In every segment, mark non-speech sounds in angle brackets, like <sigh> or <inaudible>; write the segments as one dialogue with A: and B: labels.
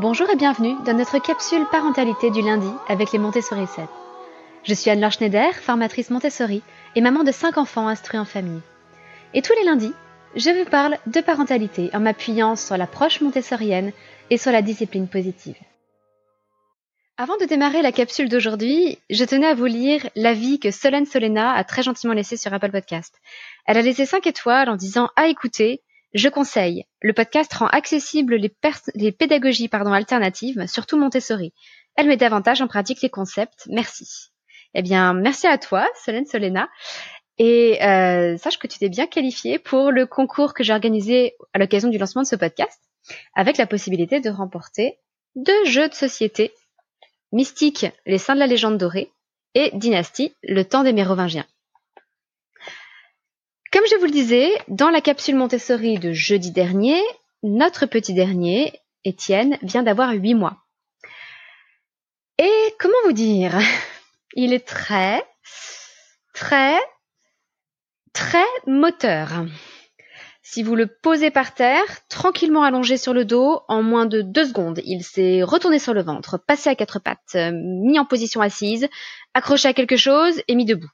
A: Bonjour et bienvenue dans notre capsule parentalité du lundi avec les Montessori 7. Je suis Anne-Laure Schneider, formatrice Montessori et maman de 5 enfants instruits en famille. Et tous les lundis, je vous parle de parentalité en m'appuyant sur l'approche montessorienne et sur la discipline positive. Avant de démarrer la capsule d'aujourd'hui, je tenais à vous lire l'avis que Solène Solena a très gentiment laissé sur Apple Podcast. Elle a laissé 5 étoiles en disant à écouter, je conseille. Le podcast rend accessibles les, pédagogies pardon, alternatives, surtout Montessori. Elle met davantage en pratique les concepts. Merci. Eh bien, merci à toi, Solène Solena. Et euh, sache que tu t'es bien qualifiée pour le concours que j'ai organisé à l'occasion du lancement de ce podcast, avec la possibilité de remporter deux jeux de société Mystique, les saints de la légende dorée, et Dynastie, le temps des Mérovingiens. Comme je vous le disais, dans la capsule Montessori de jeudi dernier, notre petit dernier, Étienne, vient d'avoir 8 mois. Et comment vous dire? Il est très, très, très moteur. Si vous le posez par terre, tranquillement allongé sur le dos, en moins de deux secondes, il s'est retourné sur le ventre, passé à quatre pattes, mis en position assise, accroché à quelque chose et mis debout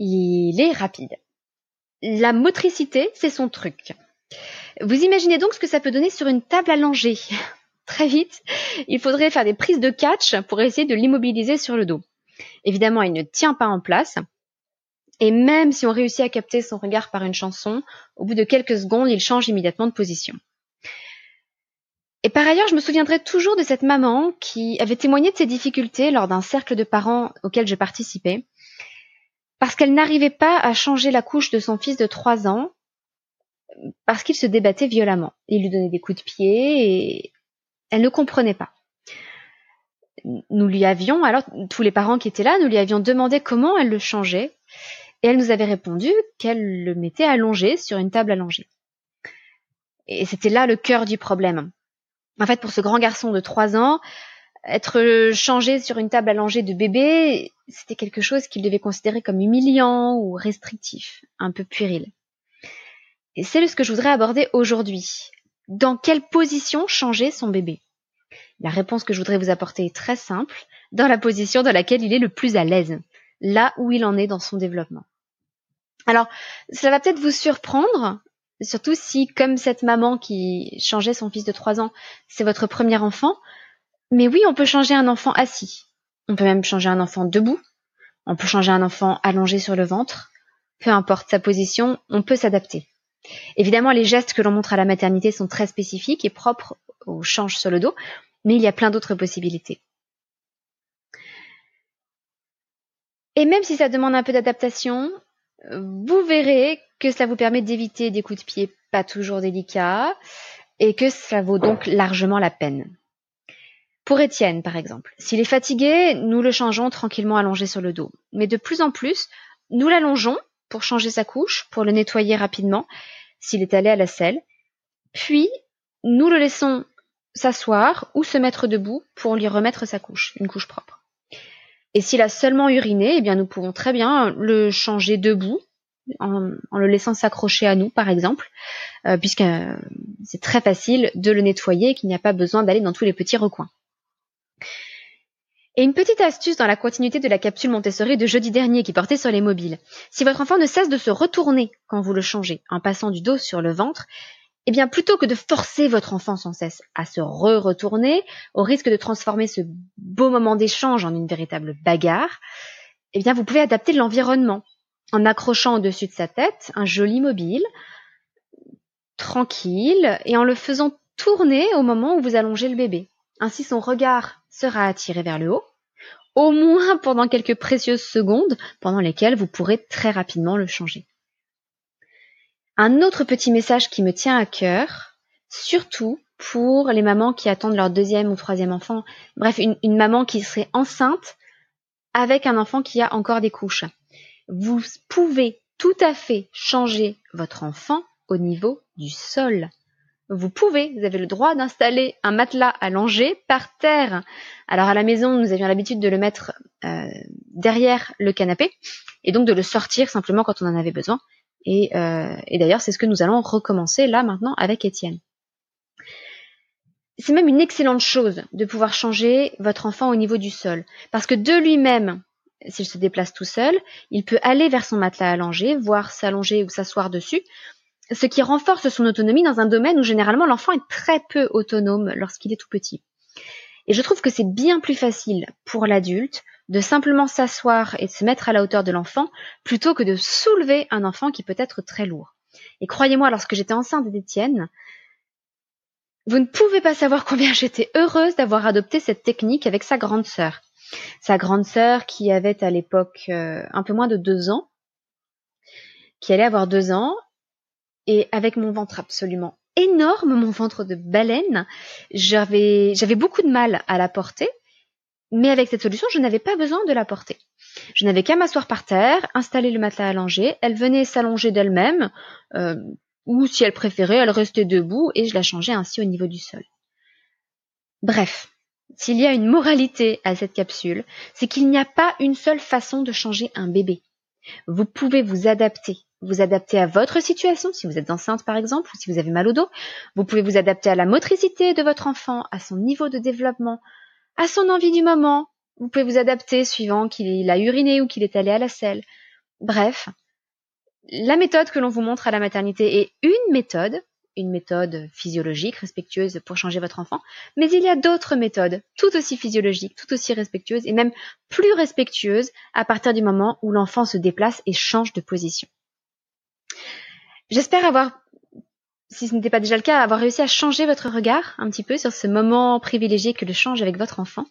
A: il est rapide. La motricité, c'est son truc. Vous imaginez donc ce que ça peut donner sur une table allongée. <laughs> Très vite, il faudrait faire des prises de catch pour essayer de l'immobiliser sur le dos. Évidemment, il ne tient pas en place. Et même si on réussit à capter son regard par une chanson, au bout de quelques secondes, il change immédiatement de position. Et par ailleurs, je me souviendrai toujours de cette maman qui avait témoigné de ses difficultés lors d'un cercle de parents auquel je participais parce qu'elle n'arrivait pas à changer la couche de son fils de trois ans parce qu'il se débattait violemment. Il lui donnait des coups de pied et elle ne comprenait pas. Nous lui avions, alors tous les parents qui étaient là, nous lui avions demandé comment elle le changeait et elle nous avait répondu qu'elle le mettait allongé sur une table allongée. Et c'était là le cœur du problème. En fait, pour ce grand garçon de trois ans, être changé sur une table allongée de bébé, c'était quelque chose qu'il devait considérer comme humiliant ou restrictif, un peu puéril. Et c'est ce que je voudrais aborder aujourd'hui. Dans quelle position changer son bébé? La réponse que je voudrais vous apporter est très simple, dans la position dans laquelle il est le plus à l'aise, là où il en est dans son développement. Alors, cela va peut-être vous surprendre, surtout si, comme cette maman qui changeait son fils de 3 ans, c'est votre premier enfant, mais oui, on peut changer un enfant assis. On peut même changer un enfant debout. On peut changer un enfant allongé sur le ventre. Peu importe sa position, on peut s'adapter. Évidemment, les gestes que l'on montre à la maternité sont très spécifiques et propres au change sur le dos, mais il y a plein d'autres possibilités. Et même si ça demande un peu d'adaptation, vous verrez que cela vous permet d'éviter des coups de pied pas toujours délicats et que cela vaut donc largement la peine. Pour Étienne, par exemple, s'il est fatigué, nous le changeons tranquillement allongé sur le dos. Mais de plus en plus, nous l'allongeons pour changer sa couche, pour le nettoyer rapidement, s'il est allé à la selle. Puis, nous le laissons s'asseoir ou se mettre debout pour lui remettre sa couche, une couche propre. Et s'il a seulement uriné, eh bien, nous pouvons très bien le changer debout, en, le laissant s'accrocher à nous, par exemple, euh, puisque euh, c'est très facile de le nettoyer et qu'il n'y a pas besoin d'aller dans tous les petits recoins. Et une petite astuce dans la continuité de la capsule Montessori de jeudi dernier qui portait sur les mobiles. Si votre enfant ne cesse de se retourner quand vous le changez, en passant du dos sur le ventre, eh bien, plutôt que de forcer votre enfant sans cesse à se re-retourner, au risque de transformer ce beau moment d'échange en une véritable bagarre, eh bien, vous pouvez adapter l'environnement en accrochant au-dessus de sa tête un joli mobile, tranquille, et en le faisant tourner au moment où vous allongez le bébé. Ainsi, son regard sera attiré vers le haut, au moins pendant quelques précieuses secondes pendant lesquelles vous pourrez très rapidement le changer. Un autre petit message qui me tient à cœur, surtout pour les mamans qui attendent leur deuxième ou troisième enfant, bref, une, maman qui serait enceinte avec un enfant qui a encore des couches. Vous pouvez tout à fait changer votre enfant au niveau du sol. Vous pouvez, vous avez le droit d'installer un matelas allongé par terre. Alors à la maison, nous avions l'habitude de le mettre euh, derrière le canapé et donc de le sortir simplement quand on en avait besoin. Et, euh, et d'ailleurs, c'est ce que nous allons recommencer là maintenant avec Étienne. c'est même une excellente chose de pouvoir changer votre enfant au niveau du sol. Parce que de lui-même, s'il se déplace tout seul, il peut aller vers son matelas allongé, voire s'allonger ou s'asseoir dessus, ce qui renforce son autonomie dans un domaine où généralement l'enfant est très peu autonome lorsqu'il est tout petit. Et je trouve que c'est bien plus facile pour l'adulte de simplement s'asseoir et de se mettre à la hauteur de l'enfant plutôt que de soulever un enfant qui peut être très lourd. Et croyez-moi, lorsque j'étais enceinte d'Étienne, vous ne pouvez pas savoir combien <laughs> j'étais heureuse d'avoir adopté cette technique avec sa grande sœur. Sa grande sœur qui avait à l'époque euh, un peu moins de deux ans, qui allait avoir deux ans, et avec mon ventre absolument énorme, mon ventre de baleine, j'avais, beaucoup de mal à la porter, mais avec cette solution, je n'avais pas besoin de la porter. Je n'avais qu'à m'asseoir par terre, installer le matelas allongé, elle venait s'allonger d'elle-même, euh, ou si elle préférait, elle restait debout et je la changeais ainsi au niveau du sol. Bref, s'il y a une moralité à cette capsule, c'est qu'il n'y a pas une seule façon de changer un bébé. Vous pouvez vous adapter, vous adapter à votre situation, si vous êtes enceinte par exemple, ou si vous avez mal au dos. Vous pouvez vous adapter à la motricité de votre enfant, à son niveau de développement, à son envie du moment. Vous pouvez vous adapter suivant qu'il a uriné ou qu'il est allé à la selle. Bref, la méthode que l'on vous montre à la maternité est une méthode, une méthode physiologique, respectueuse pour changer votre enfant, mais il y a d'autres méthodes, tout aussi physiologiques, tout aussi respectueuses et même plus respectueuses à partir du moment où l'enfant se déplace et change de position. J'espère avoir, si ce n'était pas déjà le cas, avoir réussi à changer votre regard un petit peu sur ce moment privilégié que le change avec votre enfant.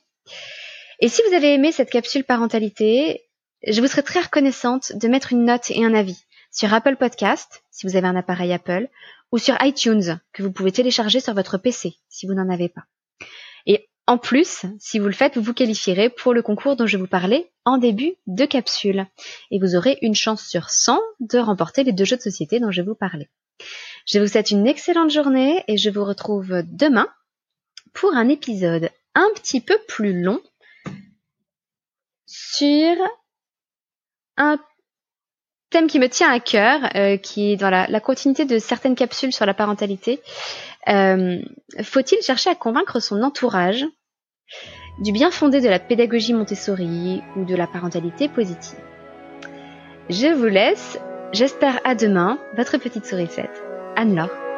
A: Et si vous avez aimé cette capsule parentalité, je vous serais très reconnaissante de mettre une note et un avis sur Apple Podcast, si vous avez un appareil Apple, ou sur iTunes, que vous pouvez télécharger sur votre PC, si vous n'en avez pas. Et en plus, si vous le faites, vous vous qualifierez pour le concours dont je vous parlais en début de capsule. Et vous aurez une chance sur 100 de remporter les deux jeux de société dont je vous parlais. Je vous souhaite une excellente journée et je vous retrouve demain pour un épisode un petit peu plus long sur un thème qui me tient à cœur, euh, qui est dans la, continuité de certaines capsules sur la parentalité. Euh, faut-il chercher à convaincre son entourage du bien fondé de la pédagogie Montessori ou de la parentalité positive Je vous laisse. J'espère à demain. Votre petite sourisette, Anne-Laure.